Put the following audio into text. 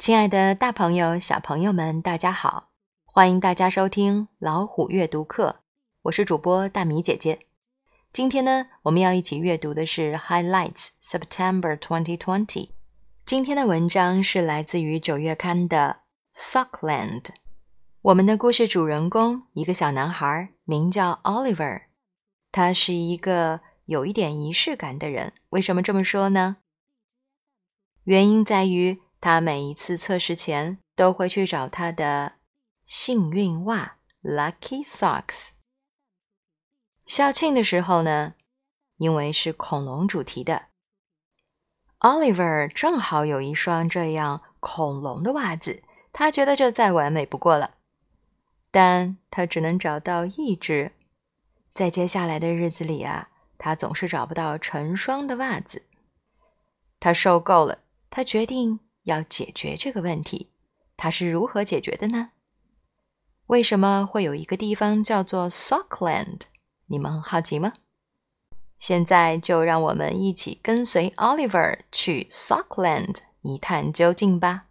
亲爱的，大朋友、小朋友们，大家好！欢迎大家收听老虎阅读课，我是主播大米姐姐。今天呢，我们要一起阅读的是《Highlights September 2020》。今天的文章是来自于九月刊的《Sockland》。我们的故事主人公一个小男孩，名叫 Oliver。他是一个有一点仪式感的人。为什么这么说呢？原因在于。他每一次测试前都会去找他的幸运袜 （Lucky Socks）。校庆的时候呢，因为是恐龙主题的，Oliver 正好有一双这样恐龙的袜子，他觉得这再完美不过了。但他只能找到一只，在接下来的日子里啊，他总是找不到成双的袜子。他受够了，他决定。要解决这个问题，它是如何解决的呢？为什么会有一个地方叫做 Sockland？你们好奇吗？现在就让我们一起跟随 Oliver 去 Sockland 一探究竟吧。